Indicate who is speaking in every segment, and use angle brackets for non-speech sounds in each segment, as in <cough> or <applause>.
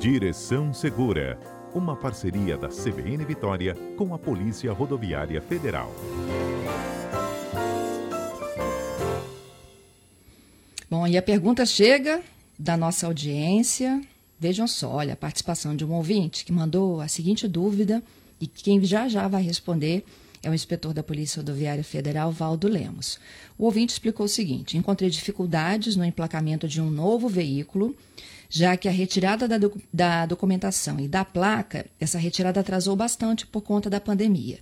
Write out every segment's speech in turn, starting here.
Speaker 1: Direção Segura, uma parceria da CBN Vitória com a Polícia Rodoviária Federal.
Speaker 2: Bom, e a pergunta chega da nossa audiência. Vejam só, olha, a participação de um ouvinte que mandou a seguinte dúvida e quem já já vai responder é o inspetor da Polícia Rodoviária Federal, Valdo Lemos. O ouvinte explicou o seguinte: encontrei dificuldades no emplacamento de um novo veículo, já que a retirada da, da documentação e da placa, essa retirada atrasou bastante por conta da pandemia.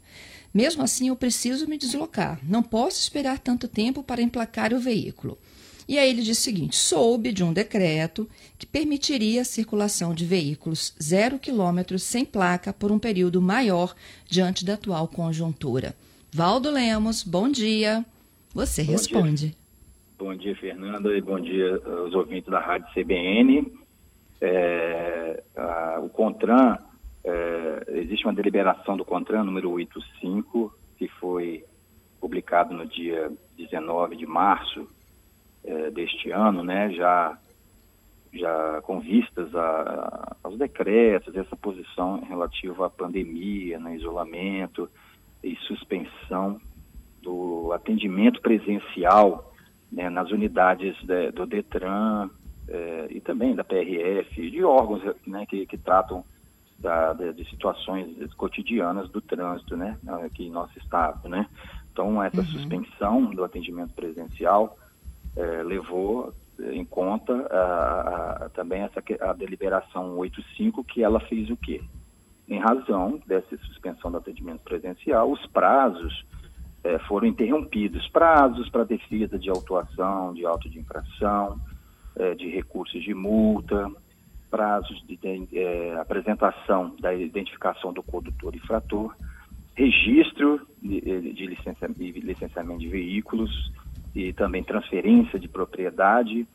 Speaker 2: Mesmo assim, eu preciso me deslocar. Não posso esperar tanto tempo para emplacar o veículo. E aí ele diz o seguinte: soube de um decreto que permitiria a circulação de veículos zero quilômetros sem placa por um período maior diante da atual conjuntura. Valdo Lemos, bom dia. Você bom responde. Dia.
Speaker 3: Bom dia, Fernanda, e bom dia aos ouvintes da Rádio CBN. É, a, o CONTRAN, é, existe uma deliberação do CONTRAN número 85, que foi publicado no dia 19 de março é, deste ano, né, já, já com vistas a, a, aos decretos, essa posição relativa à pandemia, né, isolamento e suspensão do atendimento presencial né, nas unidades de, do DETRAN é, e também da PRF, de órgãos né, que, que tratam da, de, de, situações cotidianas do trânsito né, aqui em nosso estado. Né? Então, essa uhum. suspensão do atendimento presencial é, levou em conta a, a, também essa a deliberação 85 que ela fez o quê? Em razão dessa suspensão do atendimento presencial, os prazos é, foram interrompidos, prazos para defesa de autuação, de auto de infração, é, de recursos de multa, prazos de, de é, apresentação da identificação do condutor infrator, registro de, de, de licenciamento de veículos, e também transferência de propriedade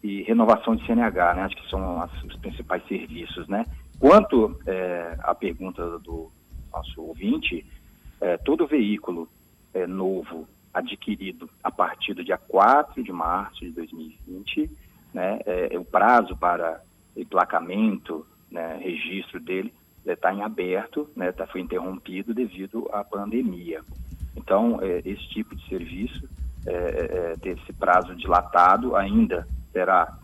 Speaker 3: e renovação de CNH, né? Acho que são as, os principais serviços, né? Quanto é, à pergunta do nosso ouvinte, é, todo veículo é, novo adquirido a partir do dia 4 de março de 2020, né, é, o prazo para emplacamento, né, registro dele está em aberto, né, tá, foi interrompido devido à pandemia. Então, é, esse tipo de serviço é, é, ter esse prazo dilatado, ainda terá,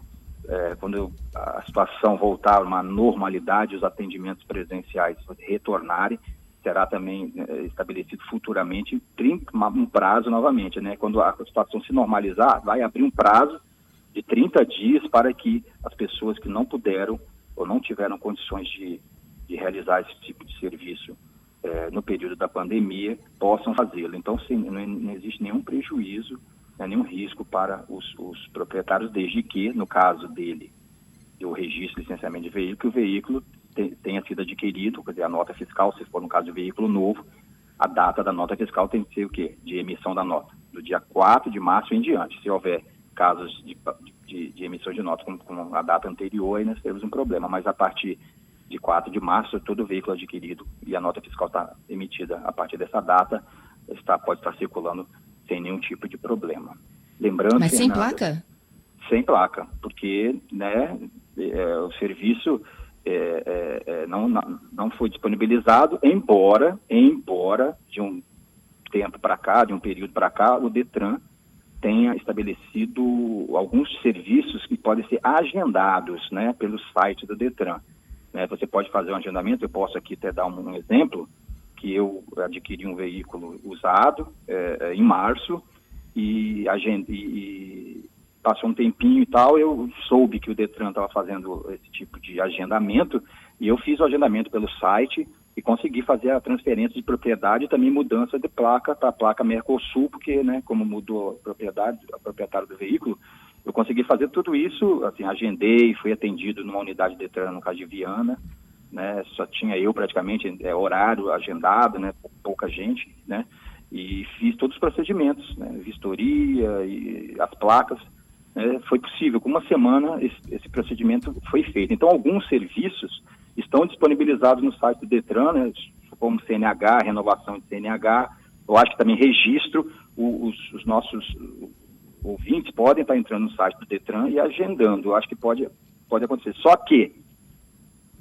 Speaker 3: é, quando a situação voltar a uma normalidade, os atendimentos presenciais retornarem, será também é, estabelecido futuramente um prazo novamente, né? Quando a situação se normalizar, vai abrir um prazo de 30 dias para que as pessoas que não puderam ou não tiveram condições de, de realizar esse tipo de serviço é, no período da pandemia possam fazê-lo. Então, sim, não, não, existe nenhum prejuízo, né, nenhum risco para os, os, proprietários, desde que, no caso dele, o registro licenciamento de veículo, o veículo tenha sido adquirido, quer dizer, a nota fiscal, se for no caso de veículo novo, a data da nota fiscal tem que ser o quê? De emissão da nota, do dia 4 de março em diante. Se houver casos de, de, de emissão de nota com, com a data anterior, aí nós temos um problema, mas a partir de 4 de março, todo veículo adquirido e a nota fiscal está emitida a partir dessa data, está, pode estar circulando sem nenhum tipo de problema.
Speaker 2: Lembrando Mas sem Fernanda, placa?
Speaker 3: Sem placa, porque né, é, o serviço é, é, é não, não foi disponibilizado, embora, embora de um tempo para cá, de um período para cá, o Detran tenha estabelecido alguns serviços que podem ser agendados né, pelo site do Detran. Né? Você pode fazer um agendamento, eu posso aqui até dar um, um exemplo, que eu adquiri um veículo usado é, é em março e, agend... e passou um tempinho e tal, eu soube que o Detran estava fazendo esse tipo de agendamento e eu fiz o agendamento pelo site e consegui fazer a transferência de propriedade e também mudança de placa para a placa Mercosul, porque, né, como mudou a propriedade, a proprietário do veículo, eu consegui fazer tudo isso, assim, agendei, fui atendido numa unidade de treino no caso de Viana, né, só tinha eu praticamente, é, horário agendado, né, pouca gente, né, e fiz todos os procedimentos, né, vistoria e as placas, né, foi possível, com uma semana esse, esse, procedimento foi feito. Então, alguns serviços estão disponibilizados no site do Detran, né, como CNH, renovação de CNH, eu acho que também registro os, os nossos ouvintes podem estar entrando no site do Detran e agendando. Eu acho que pode, pode acontecer. Só que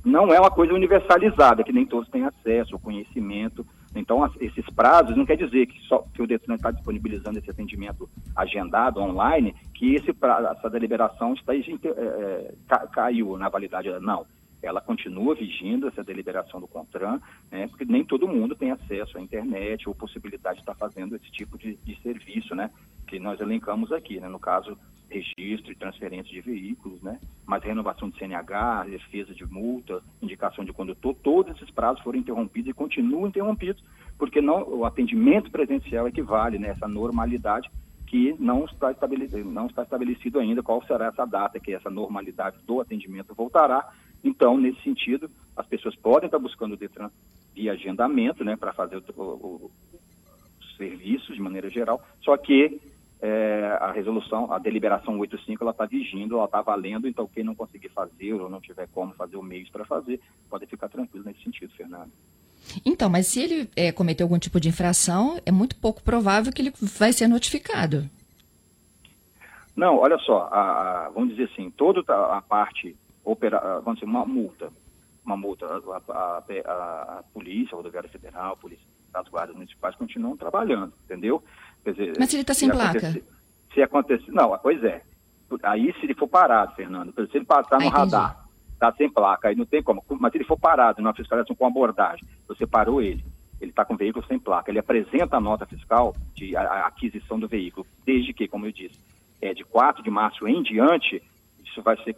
Speaker 3: não é uma coisa universalizada, que nem todos têm acesso ao conhecimento. Então, esses prazos não quer dizer que, só, que o Detran está disponibilizando esse atendimento agendado online, que esse prazo, essa deliberação está, é, caiu na validade. Não, ela continua vigindo essa deliberação do CONTRAN, né, porque nem todo mundo tem acesso à internet ou possibilidade de estar fazendo esse tipo de, de serviço, né, que nós elencamos aqui, né, no caso registro e transferência de veículos, né? Mas renovação de CNH, defesa de multa, indicação de condutor, todos esses prazos foram interrompidos e continuam interrompidos, porque não, o atendimento presencial equivale nessa né, normalidade que não está, estabelecido, não está estabelecido ainda qual será essa data que essa normalidade do atendimento voltará. Então, nesse sentido, as pessoas podem estar buscando o Detran via agendamento, né, para fazer o, o, os serviços de maneira geral, só que é, a resolução, a deliberação 85, ela está vigindo, ela está valendo, então quem não conseguir fazer ou não tiver como fazer o mês para fazer, pode ficar tranquilo nesse sentido, Fernando.
Speaker 2: Então, mas se ele é, cometer algum tipo de infração, é muito pouco provável que ele vai ser notificado.
Speaker 3: Não, olha só, a, a, vamos dizer assim, toda a parte, opera, vamos dizer, uma multa, uma multa, a, a, a polícia, a rodoviária federal, a polícia, as guardas municipais continuam trabalhando, entendeu?
Speaker 2: Dizer, Mas se ele está sem placa?
Speaker 3: Se acontecer. Não, pois é. Aí se ele for parado, Fernando, se ele passar no ah, radar, está sem placa, aí não tem como. Mas se ele for parado numa fiscalização com abordagem, você parou ele, ele está com o veículo sem placa, ele apresenta a nota fiscal de aquisição do veículo, desde que, como eu disse, é de 4 de março em diante, vai ser,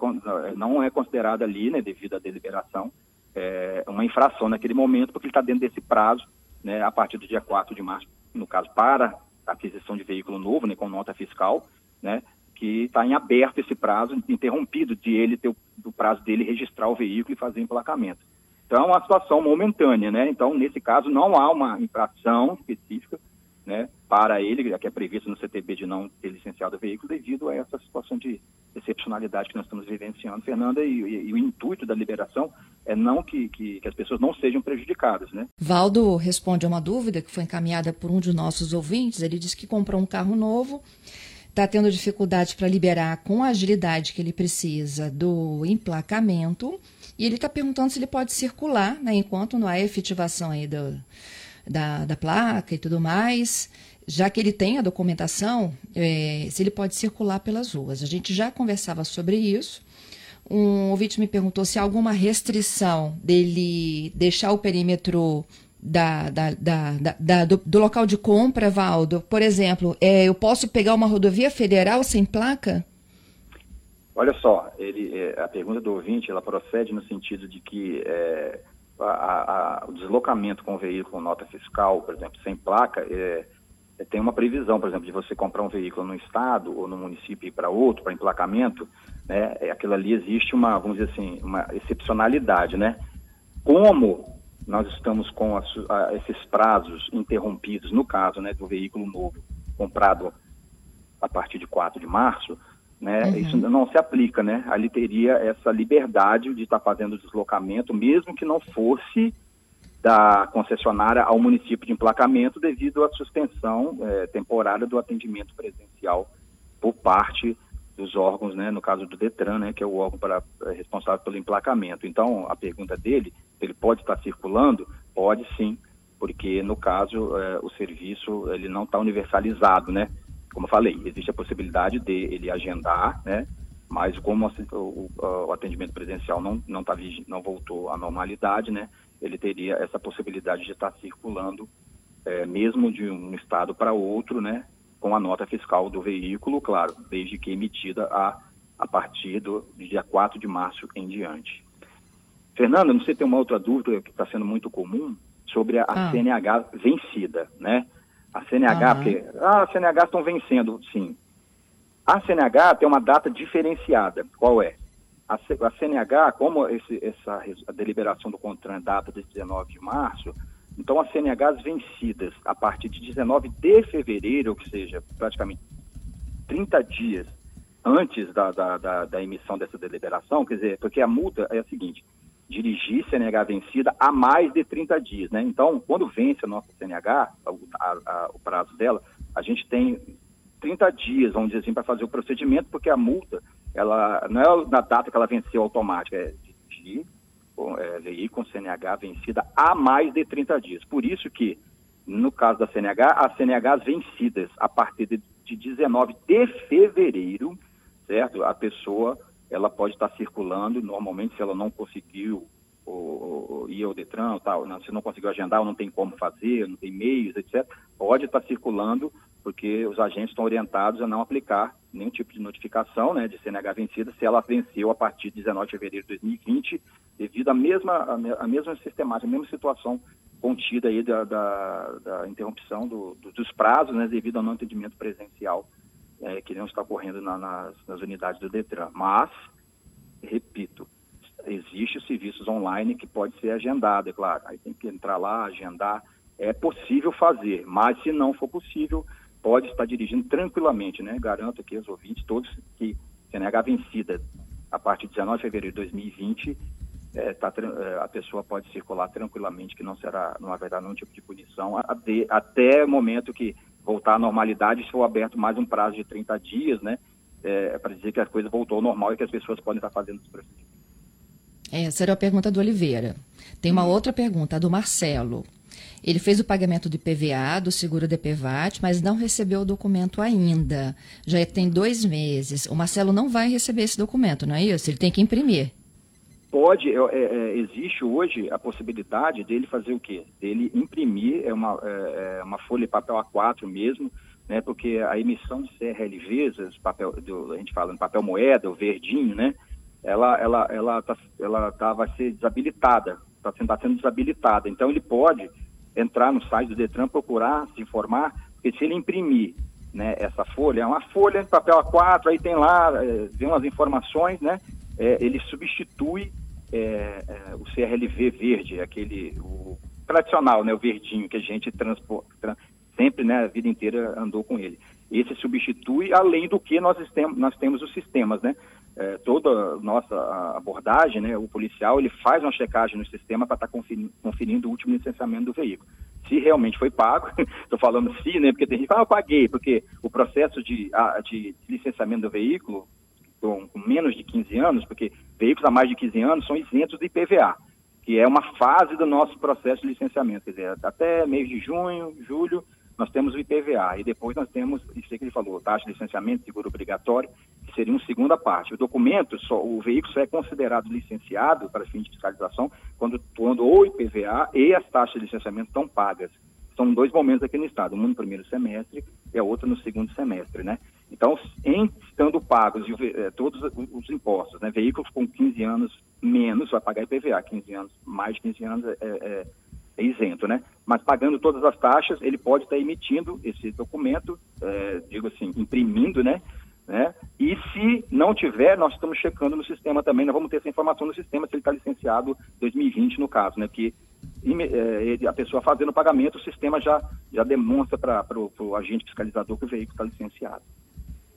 Speaker 3: não é considerado ali, né, devido à deliberação, é, uma infração naquele momento, porque ele está dentro desse prazo, né, a partir do dia 4 de março, no caso, para aquisição de veículo novo, né, com nota fiscal, né, que está em aberto esse prazo, interrompido de ele ter o do prazo dele registrar o veículo e fazer o emplacamento. Então, é uma situação momentânea, né? Então, nesse caso, não há uma infração específica, né, para ele, que é previsto no CTB de não ter licenciado o veículo, devido a essa situação de excepcionalidade que nós estamos vivenciando, Fernanda, e, e, e o intuito da liberação é não que, que, que, as pessoas não sejam prejudicadas, né?
Speaker 2: Valdo responde a uma dúvida que foi encaminhada por um de nossos ouvintes. Ele disse que comprou um carro novo, está tendo dificuldade para liberar com a agilidade que ele precisa do emplacamento e ele está perguntando se ele pode circular, né, enquanto não há efetivação aí do, da, da placa e tudo mais já que ele tem a documentação, é, se ele pode circular pelas ruas. A gente já conversava sobre isso. Um ouvinte me perguntou se há alguma restrição dele deixar o perímetro da, da, da, da do, do, local de compra, Valdo. Por exemplo, é, eu posso pegar uma rodovia federal sem placa?
Speaker 3: Olha só, ele, é, a pergunta do ouvinte ela procede no sentido de que é, a, a, o deslocamento com o veículo com nota fiscal, por exemplo, sem placa, é, tem uma previsão, por exemplo, de você comprar um veículo no estado ou no município e ir para outro, para emplacamento, né? É, aquilo ali existe uma, vamos dizer assim, uma excepcionalidade, né? Como nós estamos com a, a, esses prazos interrompidos, no caso, né, do veículo novo comprado a partir de 4 de março, né? Uhum. Isso não se aplica, né? Ali teria essa liberdade de estar fazendo o deslocamento, mesmo que não fosse da concessionária ao município de emplacamento devido à suspensão é, temporária do atendimento presencial por parte dos órgãos, né, no caso do Detran, né, que é o órgão para, é, responsável pelo emplacamento. Então, a pergunta dele, ele pode estar circulando? Pode sim, porque no caso é, o serviço ele não está universalizado, né? Como eu falei, existe a possibilidade de ele agendar, né? Mas como o, o, o atendimento presencial não não tá não voltou à normalidade, né? Ele teria essa possibilidade de estar circulando, é, mesmo de um estado para outro, né, com a nota fiscal do veículo, claro, desde que emitida a, a partir do dia 4 de março em diante. Fernanda, não sei se tem uma outra dúvida que está sendo muito comum sobre a, ah. CNH vencida, né? A CNH, porque, ah, a CNH estão vencendo, sim. A CNH tem uma data diferenciada. Qual é? A, CNH, como esse, essa a deliberação do CONTRAN data de 19 de março, então as CNHs vencidas a partir de 19 de fevereiro, ou seja, praticamente 30 dias antes da, da, da, da emissão dessa deliberação, quer dizer, porque a multa é a seguinte, dirigir CNH vencida há mais de 30 dias, né? Então, quando vence a nossa CNH, a, a, o prazo dela, a gente tem 30 dias, vamos dizer assim, para fazer o procedimento, porque a multa ela não é na data que ela venceu automática, é de, é, veículo com CNH vencida há mais de 30 dias. Por isso que, no caso da CNH, as CNHs vencidas a partir de, de 19 de fevereiro, certo? A pessoa ela pode estar circulando, normalmente se ela não conseguiu ou ir ao Detran, tal, não, se não conseguiu agendar ou não tem como fazer, não tem meios, etc., pode estar circulando porque os agentes estão orientados a não aplicar nenhum tipo de notificação né, de CNH vencida se ela venceu a partir de 19 de fevereiro de 2020, devido à mesma, à mesma sistemática, à mesma situação contida aí da, da, da interrupção do, do, dos prazos, né, devido ao não atendimento presencial é, que não está ocorrendo na, nas, nas unidades do DETRAN. Mas, repito, existe serviços online que pode ser agendado, é claro. Aí tem que entrar lá, agendar. É possível fazer, mas se não for possível, pode estar dirigindo tranquilamente, né? Garanto aqui aos ouvintes todos que CNH vencida a partir de 19 de fevereiro de 2020, é, tá, é, a pessoa pode circular tranquilamente, que não será, não haverá nenhum tipo de punição, até, até o momento que voltar à normalidade, se for aberto mais um prazo de 30 dias, né? É, é para dizer que a coisa voltou ao normal e que as pessoas podem estar fazendo os procedimentos.
Speaker 2: Essa era a pergunta do Oliveira. Tem uma outra pergunta, a do Marcelo. Ele fez o pagamento de PVA, do seguro DPVAT, mas não recebeu o documento ainda. Já tem dois meses. O Marcelo não vai receber esse documento, não é isso? Ele tem que imprimir.
Speaker 3: Pode, é, é, existe hoje a possibilidade dele fazer o quê? Dele imprimir é uma, é, é uma folha de papel A4 mesmo, né? Porque a emissão de CRLVs, papel, do, a gente fala no papel moeda, o verdinho, né? Ela, ela, ela, tá, ela tá, vai ser desabilitada, está sendo, tá sendo desabilitada. Então ele pode entrar no site do Detran, procurar, se informar, porque se ele imprimir né, essa folha, é uma folha de papel A4, aí tem lá, é, vem umas informações, né? É, ele substitui é, é, o CRLV verde, aquele o tradicional, né, o verdinho que a gente transporta, trans, sempre, né, a vida inteira andou com ele. Esse substitui, além do que nós, temos, nós temos os sistemas, né? é, toda nossa abordagem, né, o policial ele faz uma checagem no sistema para estar tá conferindo, conferindo, o último licenciamento do veículo. Se realmente foi pago, <laughs> estou falando se, né, porque tem gente que fala, ah, eu paguei, porque o processo de, de licenciamento do veículo, com, com, menos de 15 anos, porque veículos a mais de 15 anos são isentos de IPVA, que é uma fase do nosso processo de licenciamento, quer dizer, até mês de junho, julho, nós temos o IPVA e depois nós temos, isso que ele falou, taxa de licenciamento, seguro obrigatório, que seria uma segunda parte. O documento, só, o veículo só é considerado licenciado para fins de fiscalização quando, quando o IPVA e as taxas de licenciamento estão pagas. São dois momentos aqui no Estado, um no primeiro semestre e a outra no segundo semestre, né? Então, em estando pagos eh, todos os impostos, né? Veículos com 15 anos menos vai pagar IPVA, 15 anos, mais de 15 anos é, é é isento, né? Mas pagando todas as taxas, ele pode estar emitindo esse documento, é, digo assim, imprimindo, né? né? E se não tiver, nós estamos checando no sistema também, nós vamos ter essa informação no sistema se ele está licenciado 2020 no caso, né? Que é, a pessoa fazendo o pagamento, o sistema já, já demonstra para o agente fiscalizador que o veículo está licenciado.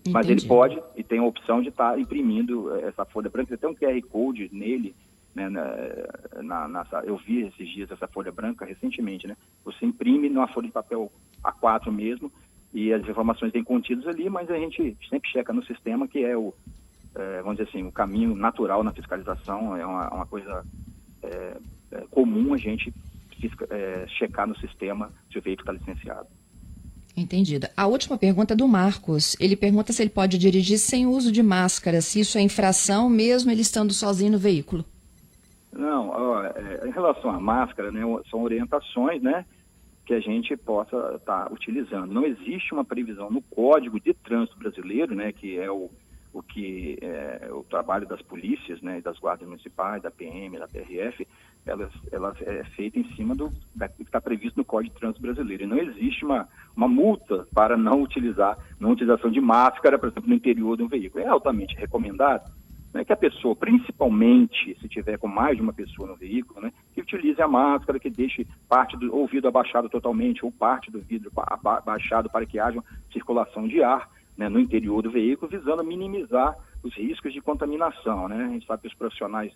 Speaker 3: Entendi. Mas ele pode e tem a opção de estar tá imprimindo é, essa folha branca, tem um QR Code nele, né, na, na, eu vi esses dias essa folha branca recentemente, né? Você imprime numa folha de papel A4 mesmo e as informações têm contidas ali, mas a gente sempre checa no sistema que é o, é, vamos dizer assim, o caminho natural na fiscalização, é uma, uma coisa é, é comum a gente é, checar no sistema se o veículo está licenciado.
Speaker 2: Entendida. A última pergunta é do Marcos. Ele pergunta se ele pode dirigir sem uso de máscara, se isso é infração, mesmo ele estando sozinho no veículo.
Speaker 3: É, em relação à máscara, né, são orientações, né, que a gente possa estar tá utilizando. Não existe uma previsão no Código de Trânsito Brasileiro, né, que é o, o que é o trabalho das polícias, né, das guardas municipais, da PM, da PRF, ela, ela é feita em cima do, da, que está previsto no Código de Trânsito Brasileiro. E não existe uma, uma multa para não utilizar, não utilização de máscara, por exemplo, no interior de um veículo. É altamente recomendado né, que a pessoa, principalmente se tiver com mais de uma pessoa no veículo, né, que utilize a máscara, que deixe parte do ouvido abaixado totalmente ou parte do vidro abaixado para que haja circulação de ar né, no interior do veículo, visando minimizar os riscos de contaminação. Né? A gente sabe que os profissionais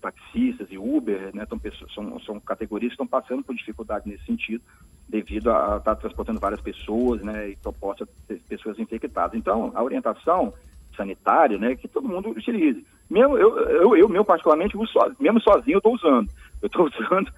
Speaker 3: taxistas e Uber né, são, são categorias que estão passando por dificuldade nesse sentido, devido a estar transportando várias pessoas né, e ter pessoas infectadas. Então, a orientação sanitário, né, que todo mundo utilize. Mesmo eu, eu, eu meu particularmente, mesmo sozinho, eu estou usando. Eu estou <laughs> usando,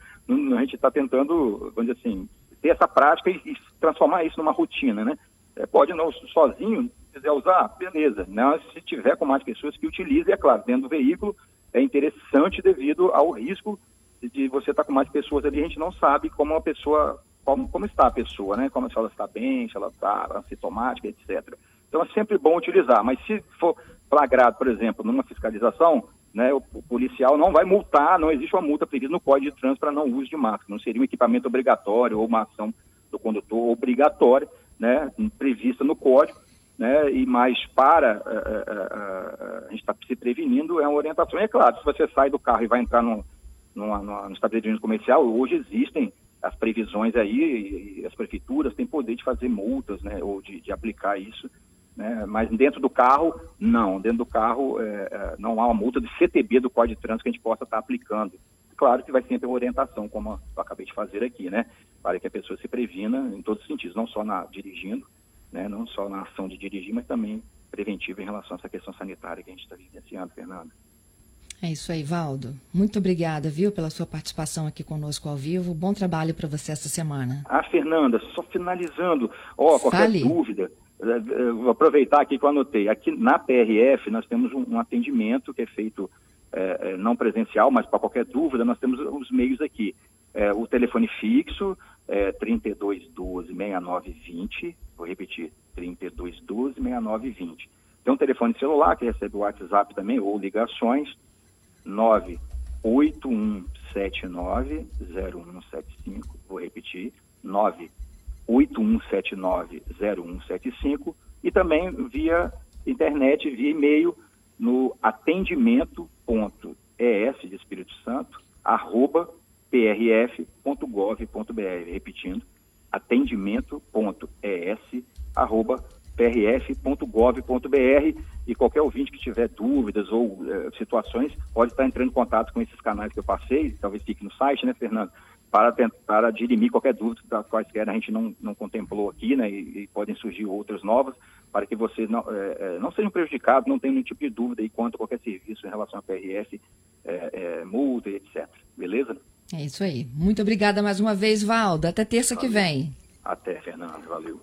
Speaker 3: a gente está tentando, vamos dizer assim, ter essa prática e, e transformar isso numa rotina, né? É, pode não sozinho, quiser usar, beleza. Né? Se tiver com mais pessoas que utilizem, é claro, dentro do veículo é interessante devido ao risco de você estar tá com mais pessoas ali, a gente não sabe como a pessoa, como, como está a pessoa, né? Como se ela está bem, se ela está assintomática, etc. Então é sempre bom utilizar, mas se for flagrado, por exemplo, numa fiscalização, né, o, o, policial não vai multar, não existe uma multa prevista no Código de Trânsito para não uso de máscara, não seria um equipamento obrigatório ou uma ação do condutor obrigatória, né, prevista no Código, né, e mais para uh, uh, uh, a gente está se prevenindo é uma orientação. E é claro, se você sai do carro e vai entrar no, numa, numa, no estabelecimento comercial, hoje existem as previsões aí, e, e as prefeituras têm poder de fazer multas, né, ou de, de aplicar isso né? Mas dentro do carro, não. Dentro do carro, é, é não há uma multa de CTB do Código de Trânsito que a gente possa estar aplicando. Claro que vai sempre uma orientação, como eu acabei de fazer aqui, né? Para que a pessoa se previna em todos os sentidos, não só na dirigindo, né? não só na ação de dirigir, mas também preventiva em relação a essa questão sanitária que a gente está vivenciando, Fernanda.
Speaker 2: É isso aí, Valdo. Muito obrigada, viu, pela sua participação aqui conosco ao vivo. Bom trabalho para você essa semana.
Speaker 3: Ah, Fernanda, só finalizando, ó, qualquer Fale. dúvida, vou aproveitar aqui que eu anotei. Aqui na PRF nós temos um, um atendimento que é feito é, é não presencial, mas para qualquer dúvida nós temos os meios aqui. É, o telefone fixo é 3212-6920, vou repetir, 3212-6920. Tem um telefone celular que recebe o WhatsApp também, ou ligações, 98179-0175, vou repetir, 9 8179-0175 e também via internet, via e-mail no atendimento.es de Espírito Santo, arroba prf.gov.br. Repetindo, atendimento.es, arroba prf.gov.br e qualquer ouvinte que tiver dúvidas ou eh, situações pode estar entrando em contato com esses canais que eu passei, talvez fique no site, né, Fernando? Para tentar dirimir qualquer dúvida das quaisquer a gente não, não contemplou aqui, né, e, e, podem surgir outras novas, para que vocês não, é, não sejam prejudicados, não tenham nenhum tipo de dúvida aí quanto a qualquer serviço em relação à PRF, é, é, multa e etc. Beleza?
Speaker 2: É isso aí. Muito obrigada mais uma vez, Valdo. Até terça
Speaker 3: Valeu.
Speaker 2: que vem.
Speaker 3: Até, Fernando. Valeu.